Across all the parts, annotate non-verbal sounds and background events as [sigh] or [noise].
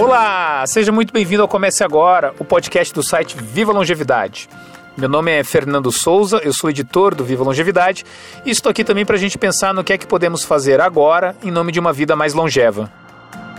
Olá, seja muito bem-vindo ao Comece Agora, o podcast do site Viva Longevidade. Meu nome é Fernando Souza, eu sou editor do Viva Longevidade e estou aqui também para a gente pensar no que é que podemos fazer agora em nome de uma vida mais longeva.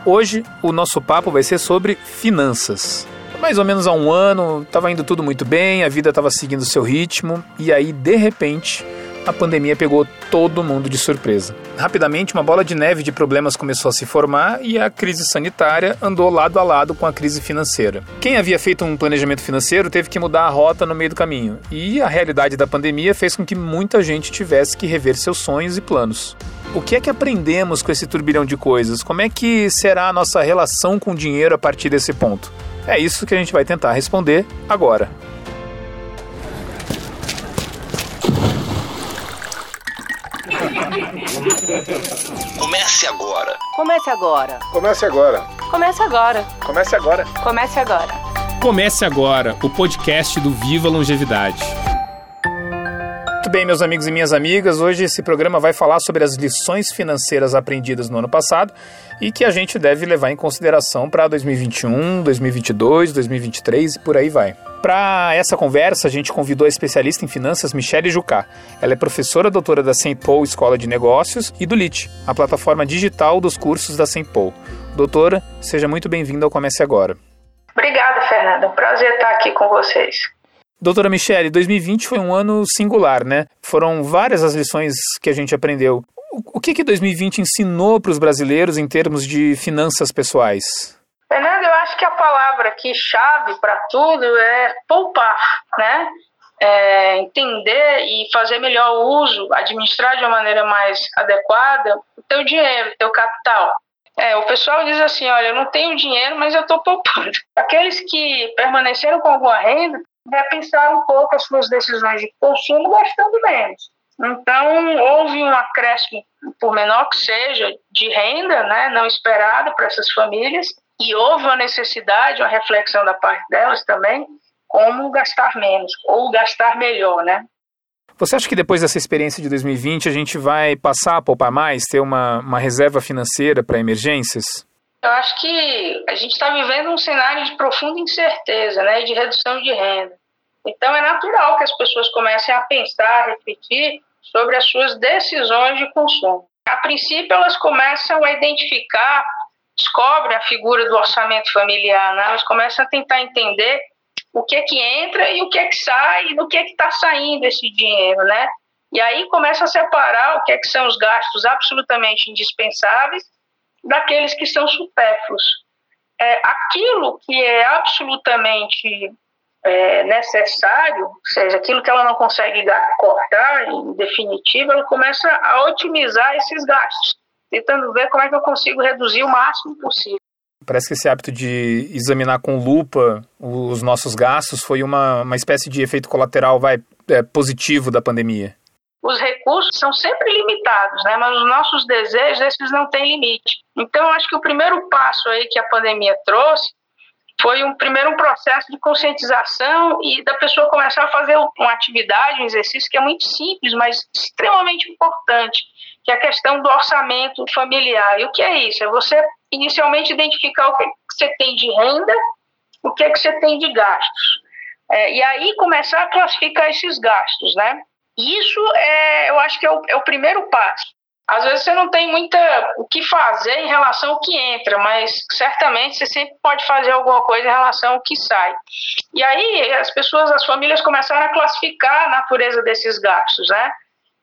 Hoje o nosso papo vai ser sobre finanças. Mais ou menos há um ano, estava indo tudo muito bem, a vida estava seguindo seu ritmo e aí, de repente, a pandemia pegou todo mundo de surpresa. Rapidamente, uma bola de neve de problemas começou a se formar e a crise sanitária andou lado a lado com a crise financeira. Quem havia feito um planejamento financeiro teve que mudar a rota no meio do caminho, e a realidade da pandemia fez com que muita gente tivesse que rever seus sonhos e planos. O que é que aprendemos com esse turbilhão de coisas? Como é que será a nossa relação com o dinheiro a partir desse ponto? É isso que a gente vai tentar responder agora. Comece agora. Comece agora. Comece agora. Comece agora. Comece agora. Comece agora. Comece agora o podcast do Viva Longevidade. Muito bem, meus amigos e minhas amigas, hoje esse programa vai falar sobre as lições financeiras aprendidas no ano passado e que a gente deve levar em consideração para 2021, 2022, 2023 e por aí vai. Para essa conversa, a gente convidou a especialista em finanças Michele Jucá. Ela é professora doutora da St. Paul Escola de Negócios e do LIT, a plataforma digital dos cursos da St. Paul. Doutora, seja muito bem-vinda ao Comece Agora. Obrigada, Fernanda. Um prazer estar aqui com vocês. Doutora Michele, 2020 foi um ano singular, né? Foram várias as lições que a gente aprendeu. O que, que 2020 ensinou para os brasileiros em termos de finanças pessoais? Fernando, eu acho que a palavra aqui chave para tudo é poupar, né? É entender e fazer melhor uso, administrar de uma maneira mais adequada o teu dinheiro, o teu capital. É, o pessoal diz assim, olha, eu não tenho dinheiro, mas eu estou poupando. [laughs] Aqueles que permaneceram com alguma renda, repensaram um pouco as suas decisões de consumo gastando menos. Então, houve um acréscimo, por menor que seja, de renda né, não esperada para essas famílias, e houve uma necessidade, uma reflexão da parte delas também, como gastar menos ou gastar melhor, né? Você acha que depois dessa experiência de 2020 a gente vai passar a poupar mais, ter uma, uma reserva financeira para emergências? Eu acho que a gente está vivendo um cenário de profunda incerteza, né, de redução de renda. Então é natural que as pessoas comecem a pensar, a refletir sobre as suas decisões de consumo. A princípio, elas começam a identificar descobrem a figura do orçamento familiar, né? elas começam a tentar entender o que é que entra e o que é que sai e do que é que está saindo esse dinheiro, né? E aí começa a separar o que é que são os gastos absolutamente indispensáveis daqueles que são supérfluos. É, aquilo que é absolutamente é, necessário, ou seja, aquilo que ela não consegue cortar em definitivo, ela começa a otimizar esses gastos tentando ver como é que eu consigo reduzir o máximo possível. Parece que esse hábito de examinar com lupa os nossos gastos foi uma, uma espécie de efeito colateral vai, é, positivo da pandemia. Os recursos são sempre limitados, né? mas os nossos desejos, esses não têm limite. Então, acho que o primeiro passo aí que a pandemia trouxe foi um primeiro um processo de conscientização e da pessoa começar a fazer uma atividade, um exercício que é muito simples, mas extremamente importante, que é a questão do orçamento familiar. E o que é isso? É você inicialmente identificar o que você tem de renda, o que, é que você tem de gastos. É, e aí começar a classificar esses gastos, né? Isso é, eu acho que é o, é o primeiro passo. Às vezes você não tem muita o que fazer em relação ao que entra, mas certamente você sempre pode fazer alguma coisa em relação ao que sai. E aí as pessoas, as famílias começaram a classificar a natureza desses gastos, né?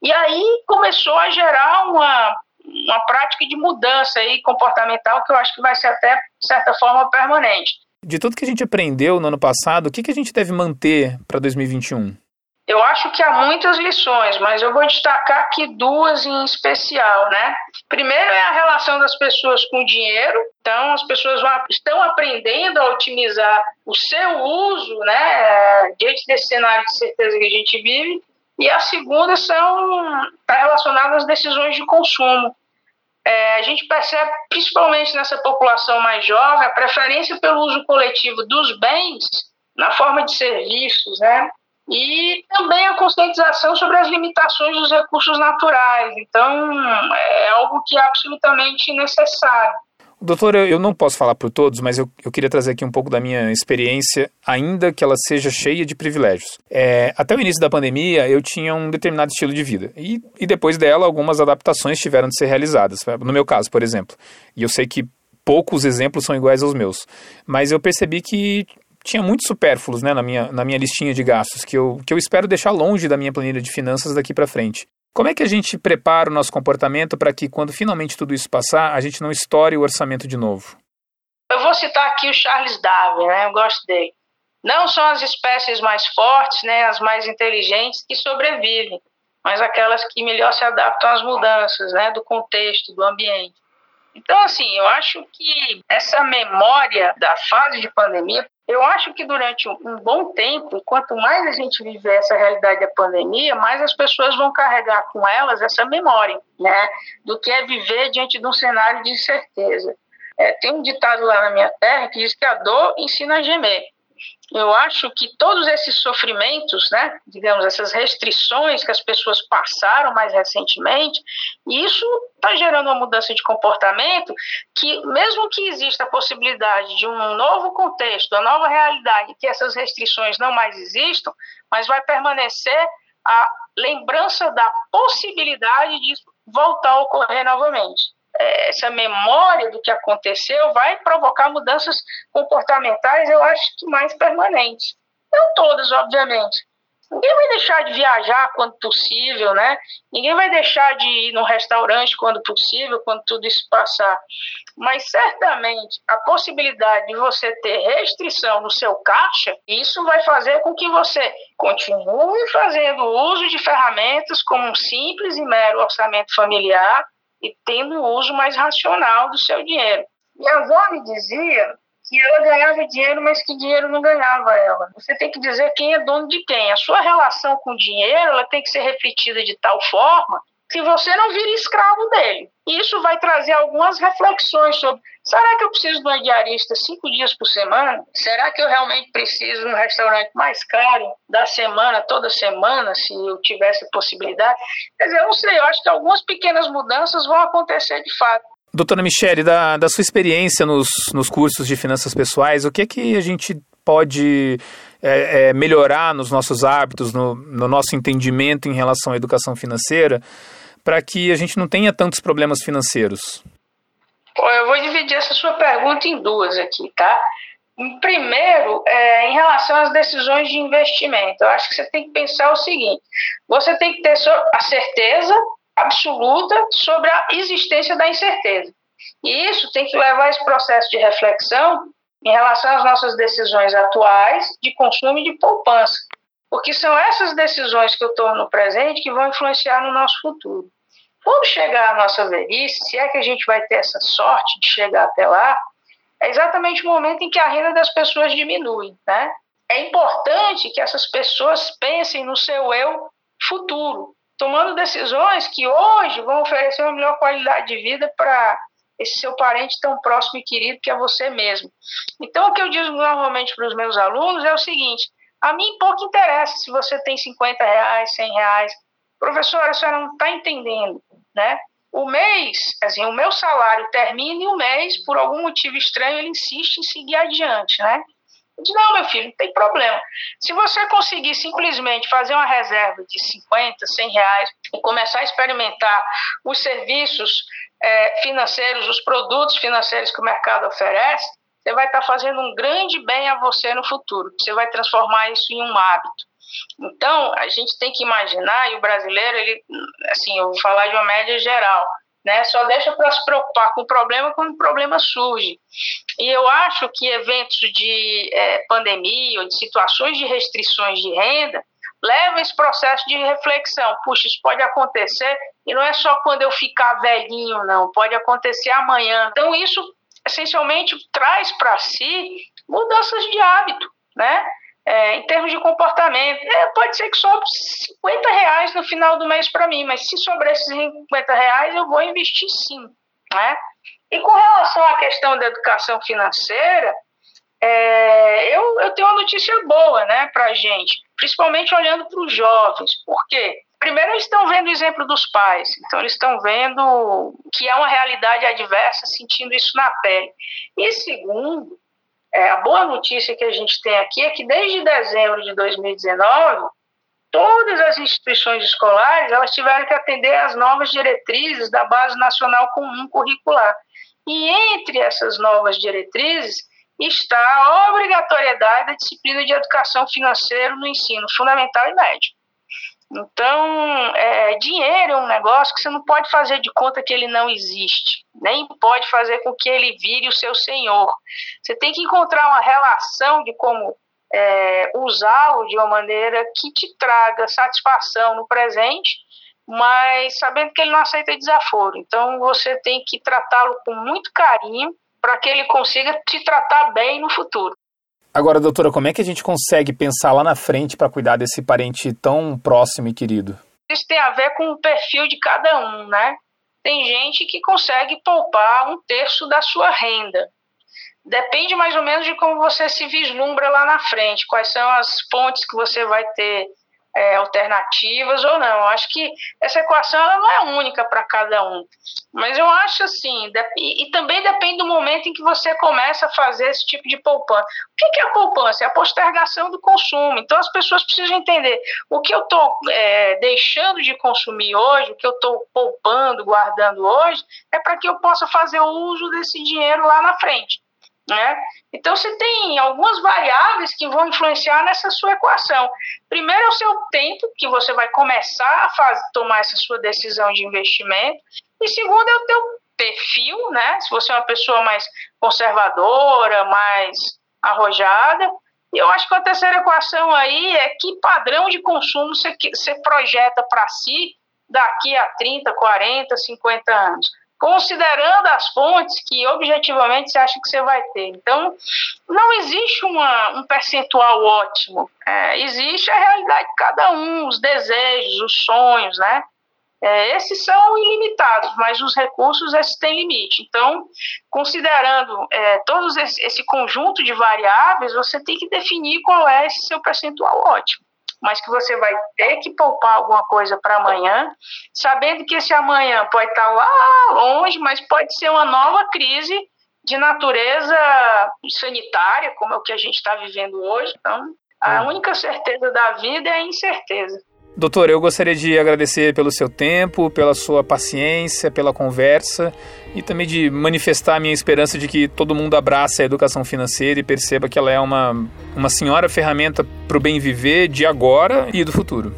E aí começou a gerar uma, uma prática de mudança aí comportamental que eu acho que vai ser até, de certa forma, permanente. De tudo que a gente aprendeu no ano passado, o que, que a gente deve manter para 2021? Eu acho que há muitas lições, mas eu vou destacar aqui duas em especial, né? Primeiro é a relação das pessoas com o dinheiro. Então, as pessoas estão aprendendo a otimizar o seu uso, né? Diante desse cenário de certeza que a gente vive. E a segunda são tá relacionada às decisões de consumo. É, a gente percebe, principalmente nessa população mais jovem, a preferência pelo uso coletivo dos bens na forma de serviços, né? E também a conscientização sobre as limitações dos recursos naturais. Então, é algo que é absolutamente necessário. Doutor, eu não posso falar por todos, mas eu, eu queria trazer aqui um pouco da minha experiência, ainda que ela seja cheia de privilégios. É, até o início da pandemia, eu tinha um determinado estilo de vida. E, e depois dela, algumas adaptações tiveram de ser realizadas. No meu caso, por exemplo. E eu sei que poucos exemplos são iguais aos meus. Mas eu percebi que tinha muitos supérfluos né, na, minha, na minha listinha de gastos, que eu, que eu espero deixar longe da minha planilha de finanças daqui para frente. Como é que a gente prepara o nosso comportamento para que, quando finalmente tudo isso passar, a gente não estoure o orçamento de novo? Eu vou citar aqui o Charles Darwin, né? Eu gosto dele. Não são as espécies mais fortes, né, as mais inteligentes que sobrevivem, mas aquelas que melhor se adaptam às mudanças, né, do contexto, do ambiente. Então, assim, eu acho que essa memória da fase de pandemia eu acho que durante um bom tempo, quanto mais a gente viver essa realidade da pandemia, mais as pessoas vão carregar com elas essa memória, né, do que é viver diante de um cenário de incerteza. É, tem um ditado lá na minha terra que diz que a dor ensina a gemer eu acho que todos esses sofrimentos, né, digamos, essas restrições que as pessoas passaram mais recentemente, isso está gerando uma mudança de comportamento que, mesmo que exista a possibilidade de um novo contexto, uma nova realidade, que essas restrições não mais existam, mas vai permanecer a lembrança da possibilidade de voltar a ocorrer novamente essa memória do que aconteceu vai provocar mudanças comportamentais, eu acho que mais permanentes. Não todas, obviamente. Ninguém vai deixar de viajar quando possível, né? Ninguém vai deixar de ir no restaurante quando possível, quando tudo isso passar. Mas certamente a possibilidade de você ter restrição no seu caixa, isso vai fazer com que você continue fazendo uso de ferramentas como um simples e mero orçamento familiar, e tendo o uso mais racional do seu dinheiro. Minha avó me dizia que ela ganhava dinheiro, mas que dinheiro não ganhava ela. Você tem que dizer quem é dono de quem. A sua relação com o dinheiro ela tem que ser refletida de tal forma que você não vire escravo dele. Isso vai trazer algumas reflexões sobre: será que eu preciso de uma diarista cinco dias por semana? Será que eu realmente preciso de um restaurante mais caro da semana, toda semana, se eu tivesse possibilidade? Quer dizer, eu não sei, eu acho que algumas pequenas mudanças vão acontecer de fato. Doutora Michele, da, da sua experiência nos, nos cursos de finanças pessoais, o que é que a gente pode é, é, melhorar nos nossos hábitos, no, no nosso entendimento em relação à educação financeira? para que a gente não tenha tantos problemas financeiros? eu vou dividir essa sua pergunta em duas aqui, tá? Primeiro, é, em relação às decisões de investimento, eu acho que você tem que pensar o seguinte: você tem que ter a certeza absoluta sobre a existência da incerteza. E isso tem que levar esse processo de reflexão em relação às nossas decisões atuais de consumo e de poupança. Porque são essas decisões que eu tomo no presente que vão influenciar no nosso futuro. Quando chegar a nossa velhice, se é que a gente vai ter essa sorte de chegar até lá, é exatamente o momento em que a renda das pessoas diminui, né? É importante que essas pessoas pensem no seu eu futuro, tomando decisões que hoje vão oferecer uma melhor qualidade de vida para esse seu parente tão próximo e querido que é você mesmo. Então, o que eu digo normalmente para os meus alunos é o seguinte: a mim pouco interessa se você tem 50 reais, 100 reais. Professora, a senhora não está entendendo né? O mês, assim, o meu salário termina e o mês, por algum motivo estranho, ele insiste em seguir adiante, né? Eu disse, não, meu filho, não tem problema. Se você conseguir simplesmente fazer uma reserva de 50, 100 reais e começar a experimentar os serviços é, financeiros, os produtos financeiros que o mercado oferece, você vai estar fazendo um grande bem a você no futuro. Você vai transformar isso em um hábito. Então, a gente tem que imaginar, e o brasileiro, ele, assim, eu vou falar de uma média geral, né? Só deixa para se preocupar com o problema quando o problema surge. E eu acho que eventos de é, pandemia ou de situações de restrições de renda levam esse processo de reflexão. Puxa, isso pode acontecer e não é só quando eu ficar velhinho, não. Pode acontecer amanhã. Então, isso essencialmente traz para si mudanças de hábito, né? É, em termos de comportamento, é, pode ser que sobre 50 reais no final do mês para mim, mas se sobrar esses 50 reais, eu vou investir sim. Né? E com relação à questão da educação financeira, é, eu, eu tenho uma notícia boa né, para a gente, principalmente olhando para os jovens. Por quê? Primeiro, eles estão vendo o exemplo dos pais, então eles estão vendo que é uma realidade adversa, sentindo isso na pele. E segundo, é, a boa notícia que a gente tem aqui é que desde dezembro de 2019, todas as instituições escolares elas tiveram que atender às novas diretrizes da Base Nacional Comum Curricular. E entre essas novas diretrizes está a obrigatoriedade da disciplina de educação financeira no ensino fundamental e médio. Então, é, dinheiro é um negócio que você não pode fazer de conta que ele não existe, nem pode fazer com que ele vire o seu senhor. Você tem que encontrar uma relação de como é, usá-lo de uma maneira que te traga satisfação no presente, mas sabendo que ele não aceita desaforo. Então, você tem que tratá-lo com muito carinho para que ele consiga te tratar bem no futuro. Agora, doutora, como é que a gente consegue pensar lá na frente para cuidar desse parente tão próximo e querido? Isso tem a ver com o perfil de cada um, né? Tem gente que consegue poupar um terço da sua renda. Depende mais ou menos de como você se vislumbra lá na frente, quais são as fontes que você vai ter é, alternativas ou não. Eu acho que essa equação ela não é única para cada um. Mas eu acho assim, e, e, também depende do momento em que você começa a fazer esse tipo de poupança. O que, que é a poupança? É a postergação do consumo. Então as pessoas precisam entender o que eu estou é, deixando de consumir hoje, o que eu estou poupando, guardando hoje, é para que eu possa fazer o uso desse dinheiro lá na frente. Né? Então você tem algumas variáveis que vão influenciar nessa sua equação. Primeiro é o seu tempo, que você vai começar a fazer, tomar essa sua decisão de investimento. E segundo é o teu perfil, né? Se você é uma pessoa mais conservadora, mais arrojada. E eu acho que a terceira equação aí é que padrão de consumo você, você projeta para si daqui a 30, 40, 50 anos considerando as fontes que objetivamente você acha que você vai ter. Então, não existe uma, um percentual ótimo. É, existe a realidade de cada um, os desejos, os sonhos, né? É, esses são ilimitados, mas os recursos esses têm limite. Então, considerando é, todo esse, esse conjunto de variáveis, você tem que definir qual é esse seu percentual ótimo mas que você vai ter que poupar alguma coisa para amanhã, sabendo que esse amanhã pode estar tá lá longe, mas pode ser uma nova crise de natureza sanitária, como é o que a gente está vivendo hoje. Então, a hum. única certeza da vida é a incerteza. Doutor, eu gostaria de agradecer pelo seu tempo, pela sua paciência, pela conversa e também de manifestar a minha esperança de que todo mundo abrace a educação financeira e perceba que ela é uma, uma senhora ferramenta para o bem viver de agora e do futuro.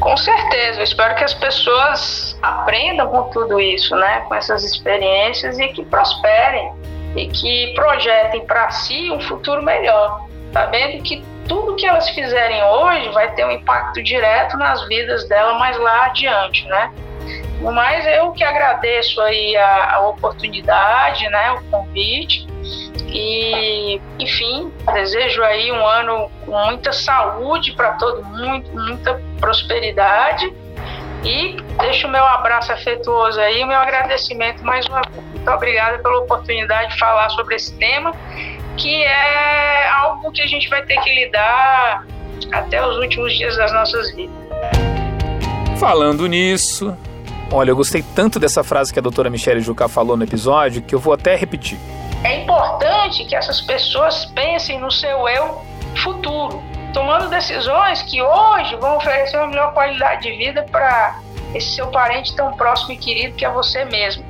Com certeza, eu espero que as pessoas aprendam com tudo isso, né, com essas experiências e que prosperem e que projetem para si um futuro melhor, sabendo que tudo que elas fizerem hoje vai ter um impacto direto nas vidas dela mais lá adiante, né? Mas eu que agradeço aí a, a oportunidade, né, o convite e, enfim, desejo aí um ano com muita saúde para todo mundo, muita prosperidade e deixo o meu abraço afetuoso aí, o meu agradecimento mais uma vez. Muito obrigada pela oportunidade de falar sobre esse tema que é algo que a gente vai ter que lidar até os últimos dias das nossas vidas. Falando nisso, olha, eu gostei tanto dessa frase que a doutora Michelle Jucá falou no episódio que eu vou até repetir. É importante que essas pessoas pensem no seu eu futuro, tomando decisões que hoje vão oferecer uma melhor qualidade de vida para esse seu parente tão próximo e querido que é você mesmo.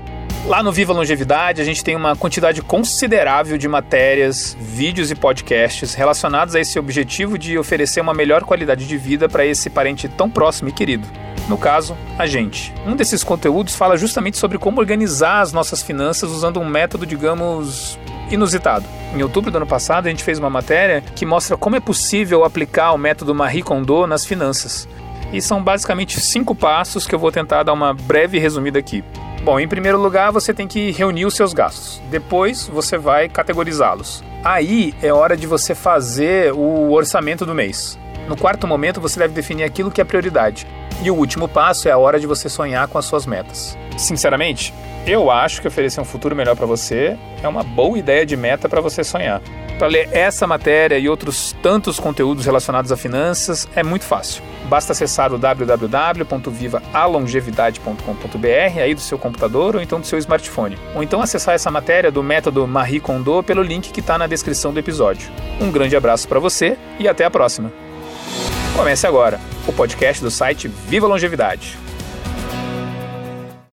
Lá no Viva Longevidade, a gente tem uma quantidade considerável de matérias, vídeos e podcasts relacionados a esse objetivo de oferecer uma melhor qualidade de vida para esse parente tão próximo e querido. No caso, a gente. Um desses conteúdos fala justamente sobre como organizar as nossas finanças usando um método, digamos, inusitado. Em outubro do ano passado, a gente fez uma matéria que mostra como é possível aplicar o método Marie Kondo nas finanças. E são basicamente cinco passos que eu vou tentar dar uma breve resumida aqui. Bom, em primeiro lugar, você tem que reunir os seus gastos. Depois, você vai categorizá-los. Aí é hora de você fazer o orçamento do mês. No quarto momento, você deve definir aquilo que é prioridade. E o último passo é a hora de você sonhar com as suas metas. Sinceramente, eu acho que oferecer um futuro melhor para você é uma boa ideia de meta para você sonhar. Para ler essa matéria e outros tantos conteúdos relacionados a finanças é muito fácil. Basta acessar o www.vivaalongevidade.com.br aí do seu computador ou então do seu smartphone. Ou então acessar essa matéria do método Marie Kondo pelo link que está na descrição do episódio. Um grande abraço para você e até a próxima. Comece agora o podcast do site Viva Longevidade.